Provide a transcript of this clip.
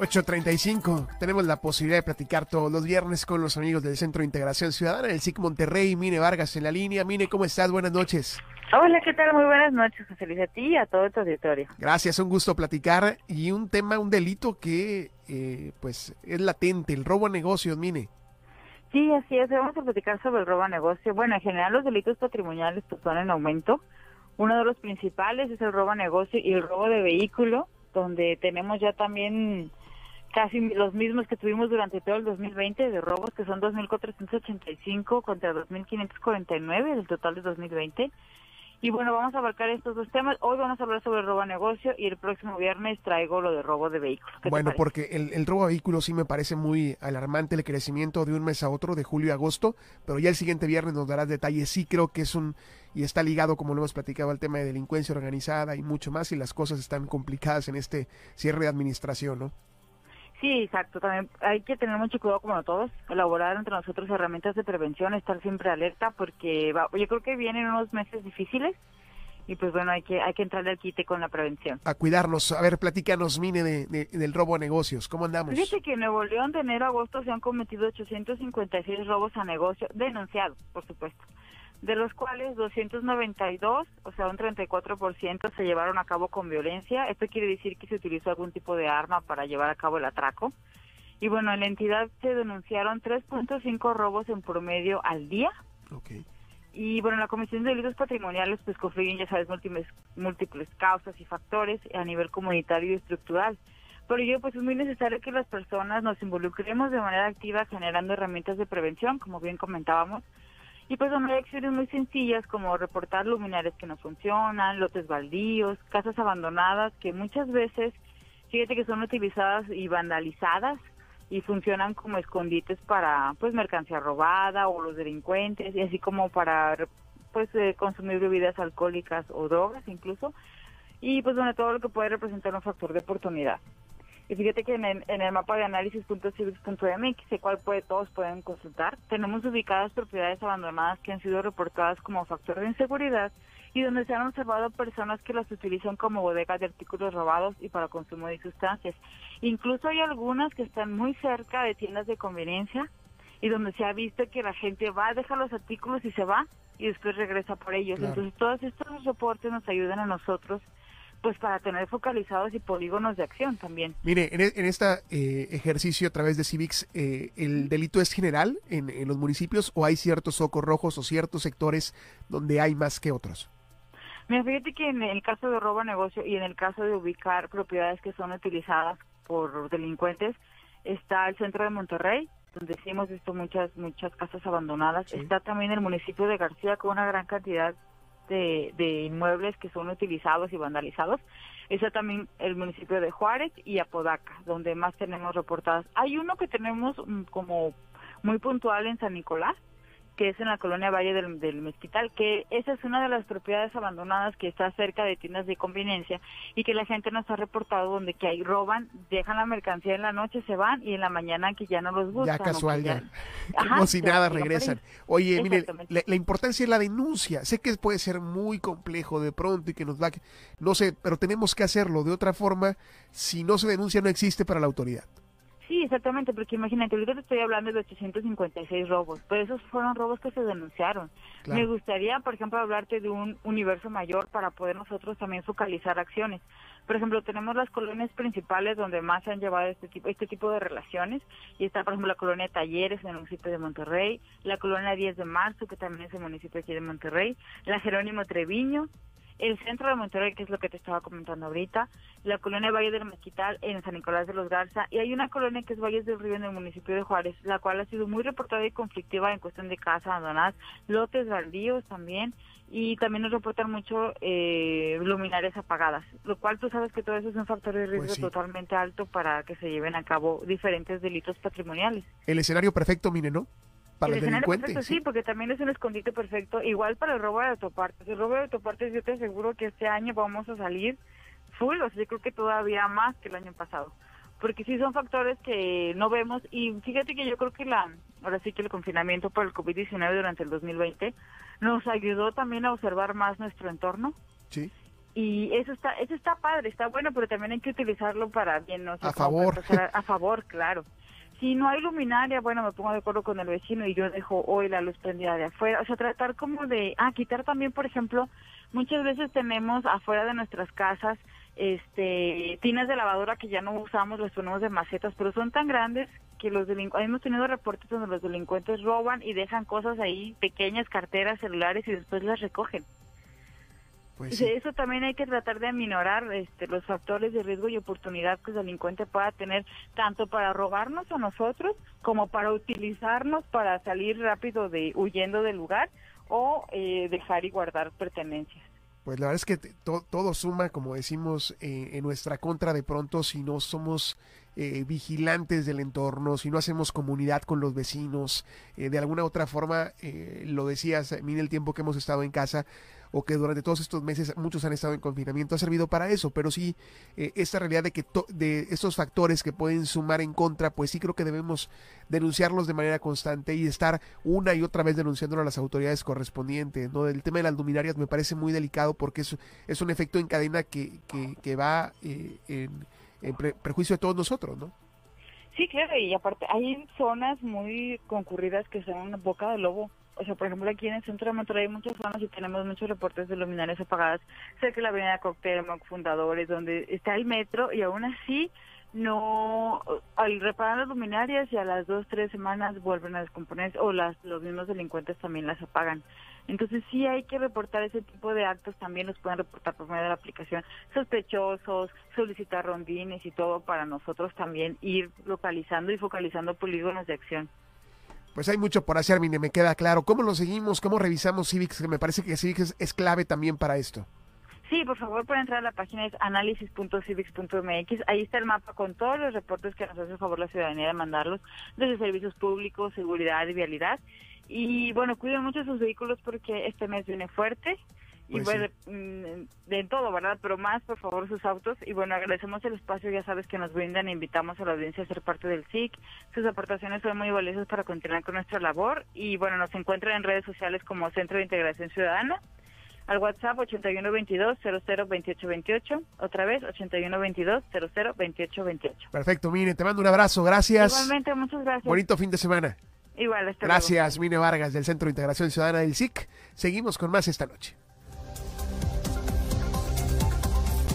8.35. Tenemos la posibilidad de platicar todos los viernes con los amigos del Centro de Integración Ciudadana, el SIC Monterrey. Mine Vargas en la línea. Mine, ¿cómo estás? Buenas noches. Hola, ¿qué tal? Muy buenas noches, José Luis, a ti y a todo tu auditorio. Gracias, un gusto platicar. Y un tema, un delito que eh, pues es latente, el robo a negocios, Mine. Sí, así es. Vamos a platicar sobre el robo a negocio. Bueno, en general los delitos patrimoniales pues, van en aumento. Uno de los principales es el robo a negocio y el robo de vehículo, donde tenemos ya también casi los mismos que tuvimos durante todo el 2020 de robos, que son 2.485 contra 2.549 del total de 2020. Y bueno, vamos a abarcar estos dos temas. Hoy vamos a hablar sobre el robo a negocio y el próximo viernes traigo lo de robo de vehículos. Bueno, porque el, el, robo a vehículos sí me parece muy alarmante el crecimiento de un mes a otro, de julio a agosto, pero ya el siguiente viernes nos darás detalles. Sí creo que es un, y está ligado, como lo hemos platicado, al tema de delincuencia organizada y mucho más, y las cosas están complicadas en este cierre de administración, ¿no? Sí, exacto. También hay que tener mucho cuidado, como todos, elaborar entre nosotros herramientas de prevención, estar siempre alerta, porque va, yo creo que vienen unos meses difíciles y pues bueno, hay que hay que entrarle al quite con la prevención. A cuidarnos. A ver, platícanos, Mine, de, del robo a negocios. ¿Cómo andamos? Fíjate que en Nuevo León de enero a agosto se han cometido 856 robos a negocio, denunciados, por supuesto de los cuales 292, o sea, un 34% se llevaron a cabo con violencia. Esto quiere decir que se utilizó algún tipo de arma para llevar a cabo el atraco. Y bueno, en la entidad se denunciaron 3.5 robos en promedio al día. Okay. Y bueno, la Comisión de Delitos Patrimoniales pues confluyen, ya sabes, múltiples, múltiples causas y factores a nivel comunitario y estructural. Pero yo pues es muy necesario que las personas nos involucremos de manera activa generando herramientas de prevención, como bien comentábamos, y pues son acciones muy sencillas como reportar luminarias que no funcionan, lotes baldíos, casas abandonadas que muchas veces, fíjate que son utilizadas y vandalizadas y funcionan como escondites para pues mercancía robada o los delincuentes y así como para pues eh, consumir bebidas alcohólicas o drogas incluso y pues bueno todo lo que puede representar un factor de oportunidad. Y fíjate que en el, mapa de análisis.civics.mx, el cual puede, todos pueden consultar, tenemos ubicadas propiedades abandonadas que han sido reportadas como factor de inseguridad y donde se han observado personas que las utilizan como bodegas de artículos robados y para consumo de sustancias. Incluso hay algunas que están muy cerca de tiendas de conveniencia y donde se ha visto que la gente va, deja los artículos y se va y después regresa por ellos. Entonces todos estos reportes nos ayudan a nosotros pues para tener focalizados y polígonos de acción también. Mire, en, este ejercicio a través de Civics, eh, ¿el delito es general en, los municipios o hay ciertos focos rojos o ciertos sectores donde hay más que otros? Mira, fíjate que en el caso de robo a negocio y en el caso de ubicar propiedades que son utilizadas por delincuentes, está el centro de Monterrey, donde sí hemos visto muchas muchas casas abandonadas. Está también el municipio de García con una gran cantidad de, inmuebles que son utilizados y vandalizados. Está también el municipio de Juárez y Apodaca, donde más tenemos reportadas. Hay uno que tenemos mm, como muy puntual en San Nicolás, que es en la colonia Valle del, del, Mezquital, que esa es una de las propiedades abandonadas que está cerca de tiendas de conveniencia y que la gente nos ha reportado donde que ahí roban, dejan la mercancía en la noche, se van y en la mañana que ya no los buscan. Ya casual, ya. Como si nada regresan. Oye, mire, la, importancia es la denuncia. Sé que puede ser muy complejo de pronto y que nos va, no sé, pero tenemos que hacerlo. De otra forma, si no se denuncia, no existe para la autoridad. Sí, exactamente, porque imagínate, ahorita te estoy hablando de 856 robos, pero esos fueron robos que se denunciaron. Me gustaría, por ejemplo, hablarte de un universo mayor para poder nosotros también focalizar acciones. Por ejemplo, tenemos las colonias principales donde más se han llevado este tipo, este tipo de relaciones, y está, por ejemplo, la colonia Talleres en el municipio de Monterrey, la colonia 10 de Marzo, que también es el municipio aquí de Monterrey, la Jerónimo Treviño, el centro de Monterrey, que es lo que te estaba comentando ahorita, la colonia Valle del Mezquital en San Nicolás de los Garza, y hay una colonia que es Valles del Río en el municipio de Juárez, la cual ha sido muy reportada y conflictiva en cuestión de casas abandonadas, lotes baldíos también, y también nos reportan mucho eh, luminarias apagadas, lo cual tú sabes que todo eso es un factor de riesgo pues totalmente alto para que se lleven a cabo diferentes delitos patrimoniales. El escenario perfecto, mire, ¿no? Para el Perfecto, sí, porque también es un escondite perfecto. Igual para el robo de autopartes. El robo de autopartes yo te aseguro que este año vamos a salir full, o sea, yo creo que todavía más que el año pasado. Porque sí son factores que no vemos y fíjate que yo creo que la, ahora sí que el confinamiento por el COVID-19 durante el 2020 nos ayudó también a observar más nuestro entorno. Sí y eso está eso está padre está bueno pero también hay que utilizarlo para bien no a favor a, favor claro si no hay luminaria bueno me pongo de acuerdo con el vecino y yo dejo hoy la luz prendida de afuera. O sea tratar como de ah quitar también por ejemplo muchas veces tenemos afuera de nuestras casas este tinas de lavadora que ya no usamos las ponemos de macetas pero son tan grandes que los delincuentes hemos tenido reportes donde los delincuentes roban y dejan cosas ahí pequeñas carteras celulares y después las recogen pues Eso también hay que tratar de aminorar este, los factores de riesgo y oportunidad que el delincuente pueda tener, tanto para robarnos a nosotros como para utilizarnos para salir rápido de huyendo del lugar o eh, dejar y guardar pertenencias. Pues la verdad es que todo suma, como decimos, eh, en nuestra contra de pronto si no somos eh, vigilantes del entorno, si no hacemos comunidad con los vecinos, de alguna otra forma, lo decías, mire el tiempo que hemos estado en casa, o que durante todos estos meses muchos han estado en confinamiento ha servido para eso, pero sí eh, esta realidad de que de estos factores que pueden sumar en contra, pues sí creo que debemos denunciarlos de manera constante y estar una y otra vez denunciándolo a las autoridades correspondientes, ¿no? El tema de las luminarias me parece muy delicado porque es, es un efecto en cadena que, que, va eh, en, en prejuicio de todos nosotros, ¿no? Sí, claro, y aparte hay zonas muy concurridas que son boca de lobo o sea, por ejemplo, aquí en el centro de Monterrey hay muchas zonas y tenemos muchos reportes de luminarias apagadas cerca de la avenida Coctemoc, Fundadores, donde está el metro y aún así no, al reparar las luminarias y a las dos, tres semanas vuelven a descomponerse o las, los mismos delincuentes también las apagan. Entonces sí hay que reportar ese tipo de actos, también los pueden reportar por medio de la aplicación, sospechosos, solicitar rondines y todo para nosotros también ir localizando y focalizando polígonos de acción. Pues hay mucho por hacer, mire, me queda claro. ¿Cómo lo seguimos? ¿Cómo revisamos Civics? Que me parece que Civics es, clave también para esto. Sí, por favor, pueden entrar a la página es análisis.civics.mx. Ahí está el mapa con todos los reportes que nos hace favor la ciudadanía de mandarlos, desde servicios públicos, seguridad y vialidad. Y bueno, cuiden mucho sus vehículos porque este mes viene fuerte y pues bueno, mm, de todo, ¿verdad? Pero más, por favor, sus autos. Y bueno, agradecemos el espacio, ya sabes que nos brindan e invitamos a la audiencia a ser parte del SIC. Sus aportaciones son muy valiosas para continuar con nuestra labor. Y bueno, nos encuentran en redes sociales como Centro de Integración Ciudadana. Al WhatsApp 8122-002828. Otra vez, 8122-002828. Perfecto, Mine, te mando un abrazo. Gracias. Igualmente, muchas gracias. Bonito fin de semana. Igual, Gracias, Mine Vargas, del Centro de Integración Ciudadana del SIC. Seguimos con más esta noche.